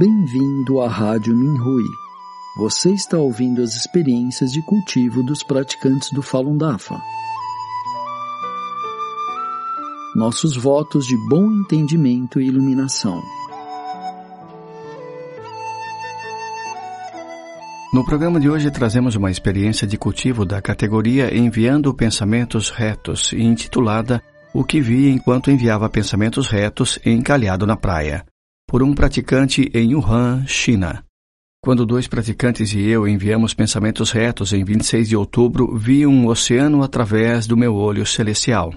Bem-vindo à Rádio Minhui. Você está ouvindo as experiências de cultivo dos praticantes do Falun Dafa. Nossos votos de bom entendimento e iluminação. No programa de hoje trazemos uma experiência de cultivo da categoria Enviando Pensamentos Retos, intitulada O que vi enquanto enviava pensamentos retos encalhado na praia por um praticante em Wuhan, China. Quando dois praticantes e eu enviamos pensamentos retos em 26 de outubro, vi um oceano através do meu olho celestial.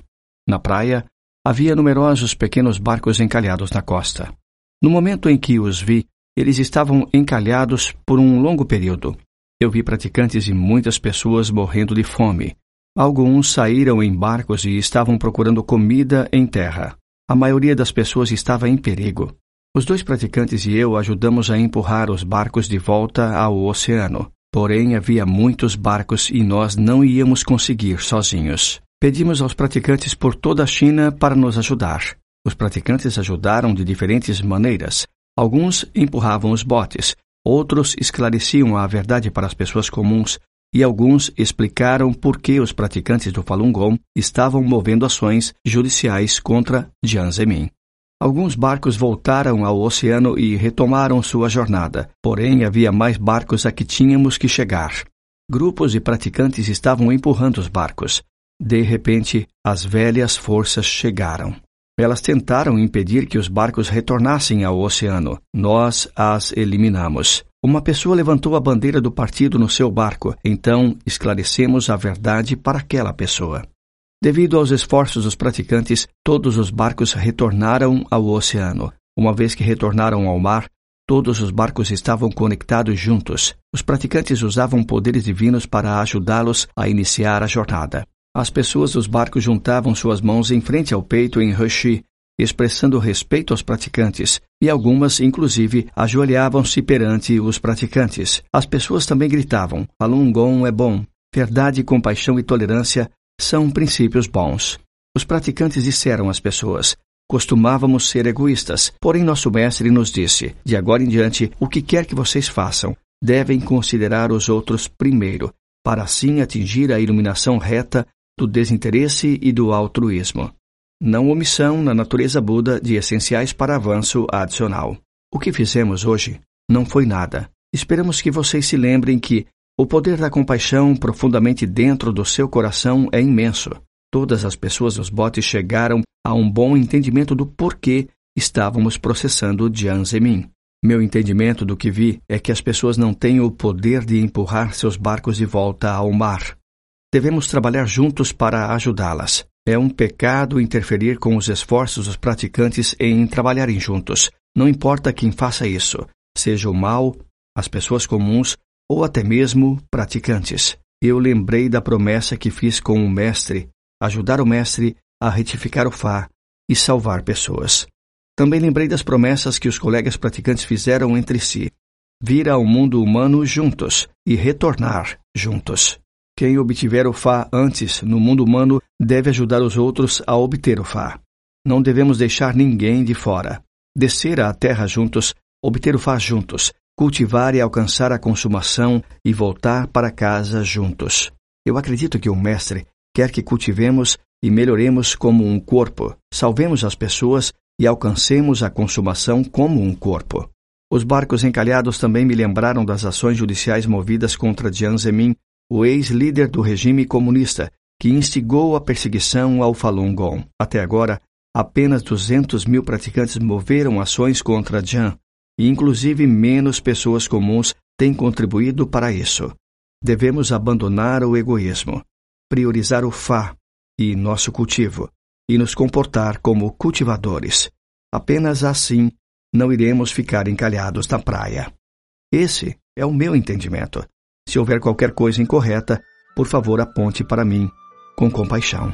Na praia, havia numerosos pequenos barcos encalhados na costa. No momento em que os vi, eles estavam encalhados por um longo período. Eu vi praticantes e muitas pessoas morrendo de fome. Alguns saíram em barcos e estavam procurando comida em terra. A maioria das pessoas estava em perigo. Os dois praticantes e eu ajudamos a empurrar os barcos de volta ao oceano. Porém, havia muitos barcos e nós não íamos conseguir sozinhos. Pedimos aos praticantes por toda a China para nos ajudar. Os praticantes ajudaram de diferentes maneiras. Alguns empurravam os botes, outros esclareciam a verdade para as pessoas comuns e alguns explicaram por que os praticantes do Falun Gong estavam movendo ações judiciais contra Jiang Zemin. Alguns barcos voltaram ao oceano e retomaram sua jornada, porém havia mais barcos a que tínhamos que chegar. Grupos de praticantes estavam empurrando os barcos. De repente, as velhas forças chegaram. Elas tentaram impedir que os barcos retornassem ao oceano. Nós as eliminamos. Uma pessoa levantou a bandeira do partido no seu barco, então esclarecemos a verdade para aquela pessoa. Devido aos esforços dos praticantes, todos os barcos retornaram ao oceano. Uma vez que retornaram ao mar, todos os barcos estavam conectados juntos. Os praticantes usavam poderes divinos para ajudá-los a iniciar a jornada. As pessoas dos barcos juntavam suas mãos em frente ao peito em Hushi, expressando respeito aos praticantes, e algumas, inclusive, ajoelhavam-se perante os praticantes. As pessoas também gritavam: Falun Gong é bom. Verdade, compaixão e tolerância são princípios bons. Os praticantes disseram às pessoas: Costumávamos ser egoístas, porém nosso mestre nos disse: De agora em diante, o que quer que vocês façam, devem considerar os outros primeiro, para assim atingir a iluminação reta do desinteresse e do altruísmo. Não omissão na natureza Buda de essenciais para avanço adicional. O que fizemos hoje não foi nada. Esperamos que vocês se lembrem que o poder da compaixão profundamente dentro do seu coração é imenso. Todas as pessoas dos botes chegaram a um bom entendimento do porquê estávamos processando Jiang Zemin. Meu entendimento do que vi é que as pessoas não têm o poder de empurrar seus barcos de volta ao mar. Devemos trabalhar juntos para ajudá-las. É um pecado interferir com os esforços dos praticantes em trabalharem juntos. Não importa quem faça isso, seja o mal, as pessoas comuns ou até mesmo praticantes. Eu lembrei da promessa que fiz com o Mestre, ajudar o Mestre a retificar o Fá e salvar pessoas. Também lembrei das promessas que os colegas praticantes fizeram entre si: vir ao mundo humano juntos e retornar juntos. Quem obtiver o Fá antes no mundo humano deve ajudar os outros a obter o Fá. Não devemos deixar ninguém de fora. Descer à terra juntos, obter o Fá juntos cultivar e alcançar a consumação e voltar para casa juntos. Eu acredito que o Mestre quer que cultivemos e melhoremos como um corpo, salvemos as pessoas e alcancemos a consumação como um corpo. Os barcos encalhados também me lembraram das ações judiciais movidas contra Jiang Zemin, o ex-líder do regime comunista, que instigou a perseguição ao Falun Gong. Até agora, apenas 200 mil praticantes moveram ações contra Jiang, e inclusive menos pessoas comuns têm contribuído para isso. Devemos abandonar o egoísmo, priorizar o Fá e nosso cultivo, e nos comportar como cultivadores. Apenas assim não iremos ficar encalhados na praia. Esse é o meu entendimento. Se houver qualquer coisa incorreta, por favor aponte para mim com compaixão.